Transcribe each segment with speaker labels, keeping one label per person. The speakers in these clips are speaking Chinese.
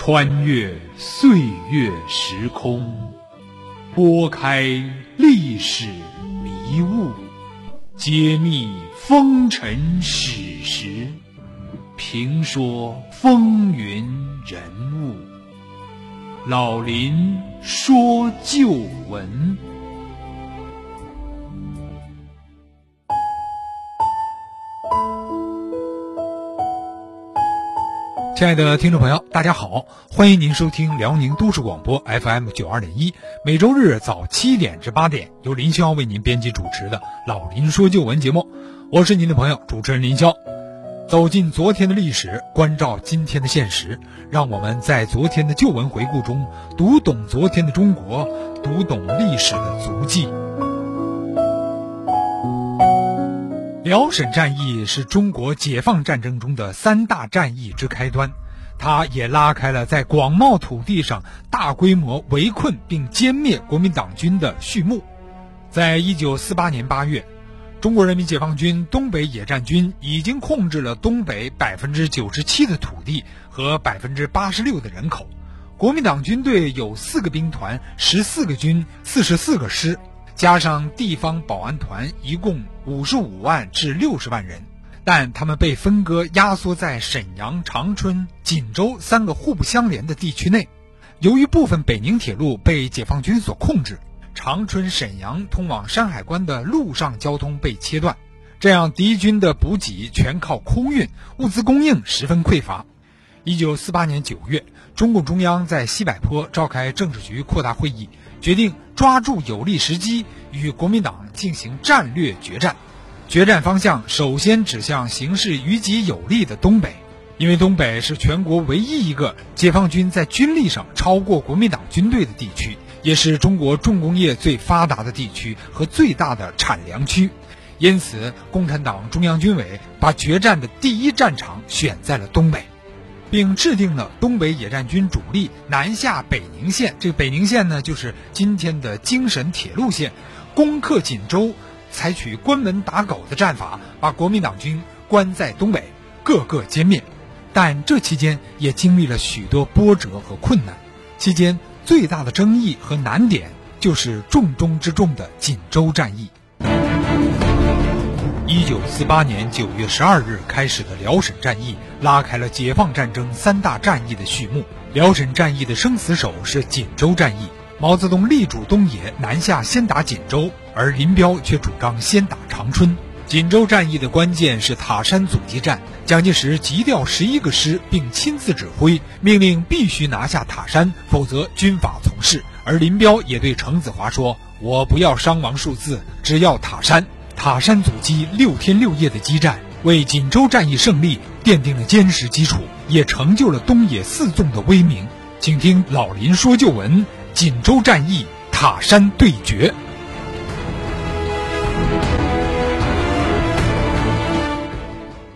Speaker 1: 穿越岁月时空，拨开历史迷雾，揭秘风尘史实，评说风云人物。老林说旧闻。亲爱的听众朋友，大家好，欢迎您收听辽宁都市广播 FM 九二点一，每周日早七点至八点，由林霄为您编辑主持的《老林说旧闻》节目，我是您的朋友主持人林霄。走进昨天的历史，关照今天的现实，让我们在昨天的旧闻回顾中，读懂昨天的中国，读懂历史的足迹。辽沈战役是中国解放战争中的三大战役之开端，它也拉开了在广袤土地上大规模围困并歼灭国民党军的序幕。在一九四八年八月，中国人民解放军东北野战军已经控制了东北百分之九十七的土地和百分之八十六的人口，国民党军队有四个兵团、十四个军、四十四个师。加上地方保安团，一共五十五万至六十万人，但他们被分割压缩在沈阳、长春、锦州三个互不相连的地区内。由于部分北宁铁路被解放军所控制，长春、沈阳通往山海关的陆上交通被切断，这样敌军的补给全靠空运，物资供应十分匮乏。一九四八年九月，中共中央在西柏坡召开政治局扩大会议。决定抓住有利时机与国民党进行战略决战，决战方向首先指向形势于己有利的东北，因为东北是全国唯一一个解放军在军力上超过国民党军队的地区，也是中国重工业最发达的地区和最大的产粮区，因此共产党中央军委把决战的第一战场选在了东北。并制定了东北野战军主力南下北宁线，这个北宁线呢，就是今天的京沈铁路线，攻克锦州，采取关门打狗的战法，把国民党军关在东北，各个歼灭。但这期间也经历了许多波折和困难，期间最大的争议和难点就是重中之重的锦州战役。一九四八年九月十二日开始的辽沈战役，拉开了解放战争三大战役的序幕。辽沈战役的生死手是锦州战役，毛泽东力主东野，南下先打锦州，而林彪却主张先打长春。锦州战役的关键是塔山阻击战，蒋介石急调十一个师，并亲自指挥，命令必须拿下塔山，否则军法从事。而林彪也对程子华说：“我不要伤亡数字，只要塔山。”塔山阻击六天六夜的激战，为锦州战役胜利奠定了坚实基础，也成就了东野四纵的威名。请听老林说旧闻：锦州战役塔山对决。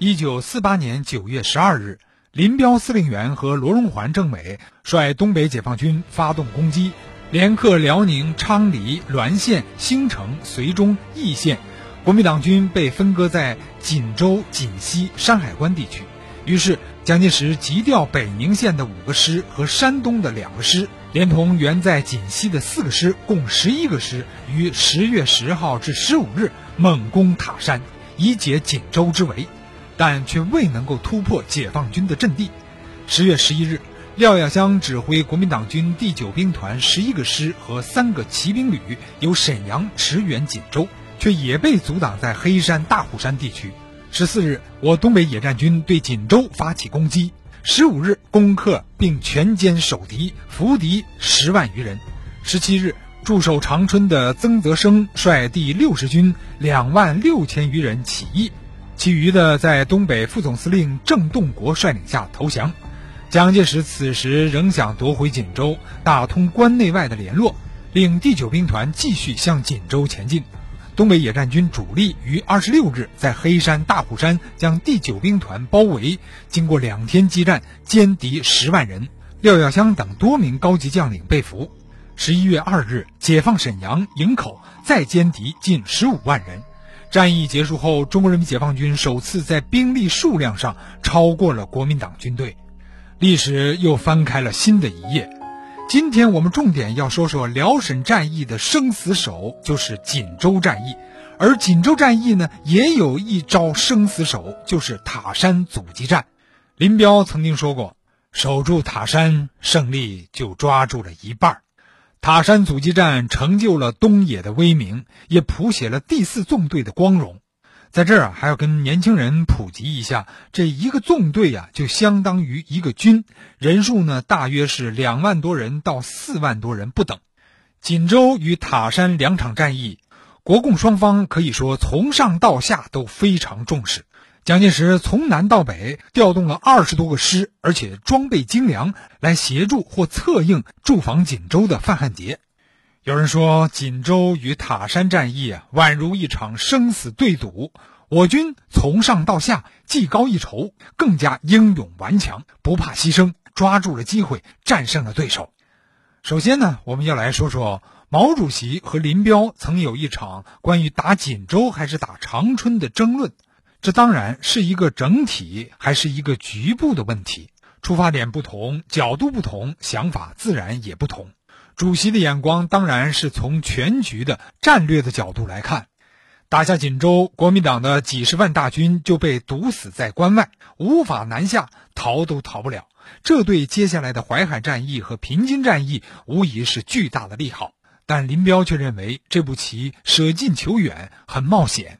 Speaker 1: 一九四八年九月十二日，林彪司令员和罗荣桓政委率东北解放军发动攻击，连克辽宁昌黎、滦县、兴城、绥中、义县。国民党军被分割在锦州、锦西、山海关地区，于是蒋介石急调北宁县的五个师和山东的两个师，连同原在锦西的四个师，共十一个师，于十月十号至十五日猛攻塔山，以解锦州之围，但却未能够突破解放军的阵地。十月十一日，廖耀湘指挥国民党军第九兵团十一个师和三个骑兵旅，由沈阳驰援锦州。却也被阻挡在黑山、大虎山地区。十四日，我东北野战军对锦州发起攻击。十五日，攻克并全歼守敌，俘敌十万余人。十七日，驻守长春的曾泽生率第六十军两万六千余人起义，其余的在东北副总司令郑洞国率领下投降。蒋介石此时仍想夺回锦州，打通关内外的联络，令第九兵团继续向锦州前进。东北野战军主力于二十六日在黑山、大虎山将第九兵团包围，经过两天激战，歼敌十万人，廖耀湘等多名高级将领被俘。十一月二日，解放沈阳、营口，再歼敌近十五万人。战役结束后，中国人民解放军首次在兵力数量上超过了国民党军队。历史又翻开了新的一页。今天我们重点要说说辽沈战役的生死手，就是锦州战役。而锦州战役呢，也有一招生死手，就是塔山阻击战。林彪曾经说过：“守住塔山，胜利就抓住了一半。”塔山阻击战成就了东野的威名，也谱写了第四纵队的光荣。在这儿啊，还要跟年轻人普及一下，这一个纵队呀，就相当于一个军，人数呢大约是两万多人到四万多人不等。锦州与塔山两场战役。国共双方可以说从上到下都非常重视。蒋介石从南到北调动了二十多个师，而且装备精良，来协助或策应驻防锦州的范汉杰。有人说，锦州与塔山战役，宛如一场生死对赌。我军从上到下技高一筹，更加英勇顽强，不怕牺牲，抓住了机会，战胜了对手。首先呢，我们要来说说。毛主席和林彪曾有一场关于打锦州还是打长春的争论，这当然是一个整体还是一个局部的问题。出发点不同，角度不同，想法自然也不同。主席的眼光当然是从全局的战略的角度来看，打下锦州，国民党的几十万大军就被堵死在关外，无法南下，逃都逃不了。这对接下来的淮海战役和平津战役无疑是巨大的利好。但林彪却认为这步棋舍近求远，很冒险。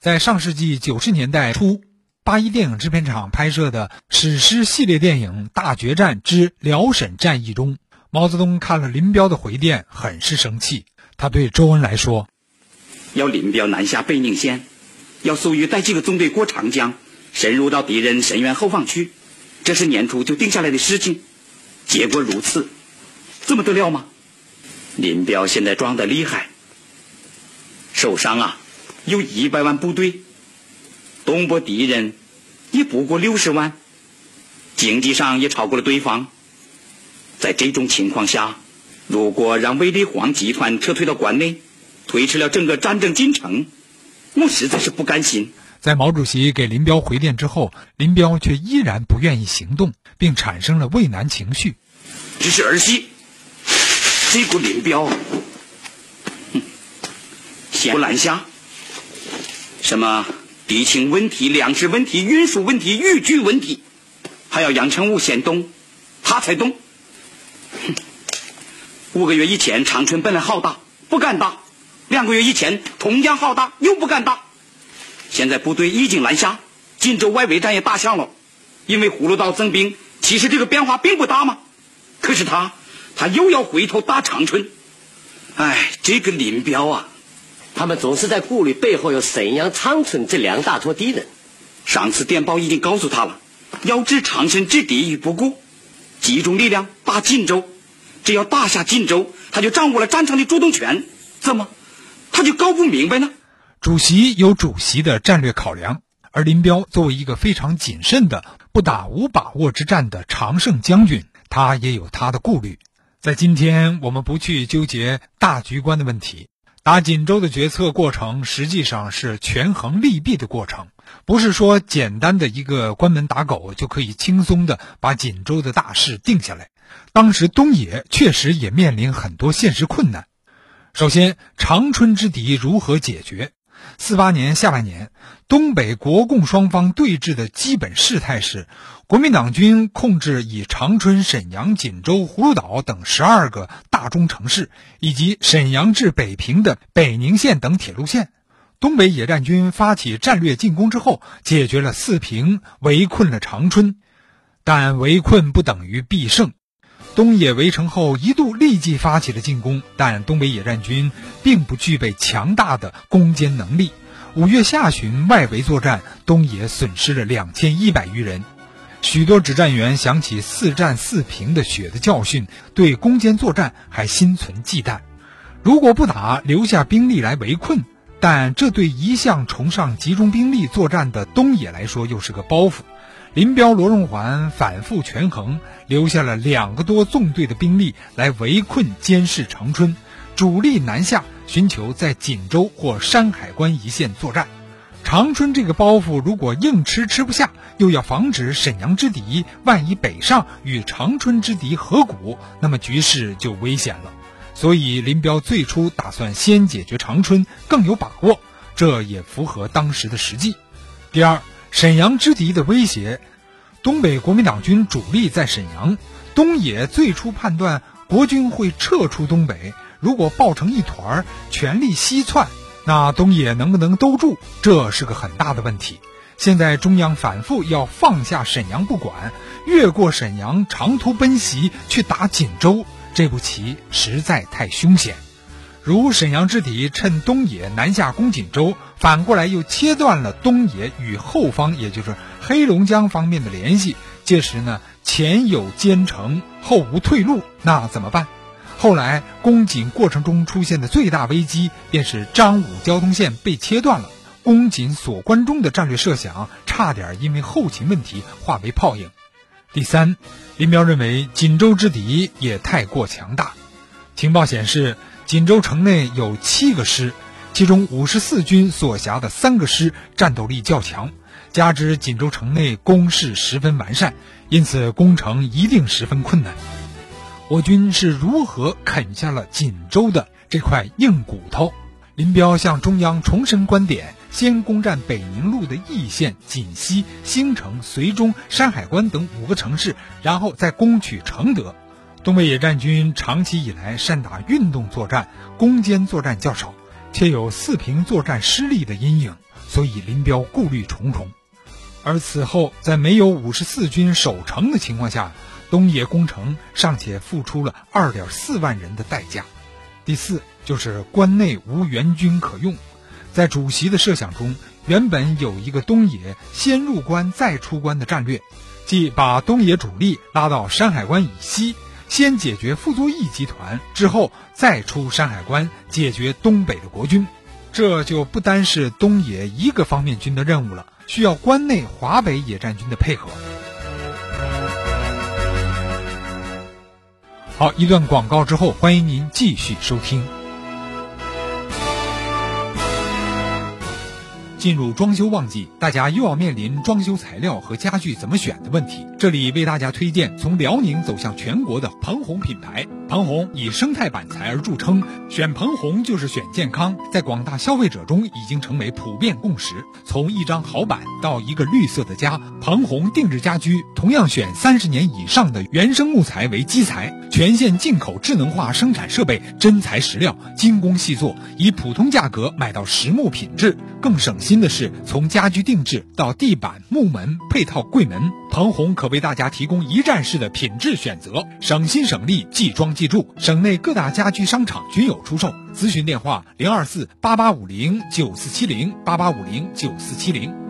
Speaker 1: 在上世纪九十年代初，八一电影制片厂拍摄的史诗系列电影《大决战之辽沈战役》中，毛泽东看了林彪的回电，很是生气。他对周恩来说：“
Speaker 2: 要林彪南下贝宁县，要粟裕带几个纵队过长江，深入到敌人深渊后方去，这是年初就定下来的事情。结果如此，怎么得了吗？”林彪现在壮得厉害，受伤啊有一百万部队，东部敌人也不过六十万，经济上也超过了对方。在这种情况下，如果让卫立煌集团撤退到关内，推迟了整个战争进程，我实在是不甘心。
Speaker 1: 在毛主席给林彪回电之后，林彪却依然不愿意行动，并产生了畏难情绪。
Speaker 2: 只是儿戏。这个林彪，哼，先不拦下，什么敌情问题、粮食问题、运输问题、豫剧问题，还要杨成武先动，他才动。哼，五个月以前长春本来好打，不敢打；两个月以前同样好打，又不敢打。现在部队已经拦下，锦州外围战也打响了，因为葫芦岛增兵，其实这个变化并不大嘛。可是他。他又要回头打长春，哎，这个林彪啊，
Speaker 3: 他们总是在顾虑背后有沈阳、长春这两大坨敌人。
Speaker 2: 上次电报已经告诉他了，要置长春之敌于不顾，集中力量打锦州。只要打下锦州，他就掌握了战场的主动权。怎么，他就搞不明白呢？
Speaker 1: 主席有主席的战略考量，而林彪作为一个非常谨慎的、不打无把握之战的常胜将军，他也有他的顾虑。在今天，我们不去纠结大局观的问题。打锦州的决策过程实际上是权衡利弊的过程，不是说简单的一个关门打狗就可以轻松的把锦州的大事定下来。当时东野确实也面临很多现实困难。首先，长春之敌如何解决？四八年下半年，东北国共双方对峙的基本事态是。国民党军控制以长春、沈阳、锦州、葫芦岛等十二个大中城市，以及沈阳至北平的北宁线等铁路线。东北野战军发起战略进攻之后，解决了四平，围困了长春。但围困不等于必胜。东野围城后，一度立即发起了进攻，但东北野战军并不具备强大的攻坚能力。五月下旬外围作战，东野损失了两千一百余人。许多指战员想起四战四平的血的教训，对攻坚作战还心存忌惮。如果不打，留下兵力来围困，但这对一向崇尚集中兵力作战的东野来说又是个包袱。林彪、罗荣桓反复权衡，留下了两个多纵队的兵力来围困监视长春，主力南下，寻求在锦州或山海关一线作战。长春这个包袱如果硬吃吃不下，又要防止沈阳之敌万一北上与长春之敌合股，那么局势就危险了。所以林彪最初打算先解决长春，更有把握，这也符合当时的实际。第二，沈阳之敌的威胁，东北国民党军主力在沈阳，东野最初判断国军会撤出东北，如果抱成一团，全力西窜。那东野能不能兜住，这是个很大的问题。现在中央反复要放下沈阳不管，越过沈阳长途奔袭去打锦州，这步棋实在太凶险。如沈阳之敌趁东野南下攻锦州，反过来又切断了东野与后方，也就是黑龙江方面的联系，届时呢前有坚城，后无退路，那怎么办？后来攻锦过程中出现的最大危机，便是张武交通线被切断了。攻锦锁关中的战略设想，差点因为后勤问题化为泡影。第三，林彪认为锦州之敌也太过强大。情报显示，锦州城内有七个师，其中五十四军所辖的三个师战斗力较强，加之锦州城内工事十分完善，因此攻城一定十分困难。我军是如何啃下了锦州的这块硬骨头？林彪向中央重申观点：先攻占北宁路的易县、锦西、兴城、绥中、山海关等五个城市，然后再攻取承德。东北野战军长期以来善打运动作战，攻坚作战较少，且有四平作战失利的阴影，所以林彪顾虑重重。而此后在没有五十四军守城的情况下，东野攻城尚且付出了二点四万人的代价。第四就是关内无援军可用，在主席的设想中，原本有一个东野先入关再出关的战略，即把东野主力拉到山海关以西，先解决傅作义集团，之后再出山海关解决东北的国军。这就不单是东野一个方面军的任务了，需要关内华北野战军的配合。好，一段广告之后，欢迎您继续收听。进入装修旺季，大家又要面临装修材料和家具怎么选的问题。这里为大家推荐从辽宁走向全国的鹏宏品牌。鹏鸿以生态板材而著称，选鹏鸿就是选健康，在广大消费者中已经成为普遍共识。从一张好板到一个绿色的家，鹏鸿定制家居同样选三十年以上的原生木材为基材，全线进口智能化生产设备，真材实料，精工细作，以普通价格买到实木品质，更省心。的是，从家居定制到地板、木门、配套柜门，鹏鸿可为大家提供一站式的品质选择，省心省力，即装即住。省内各大家居商场均有出售，咨询电话：零二四八八五零九四七零八八五零九四七零。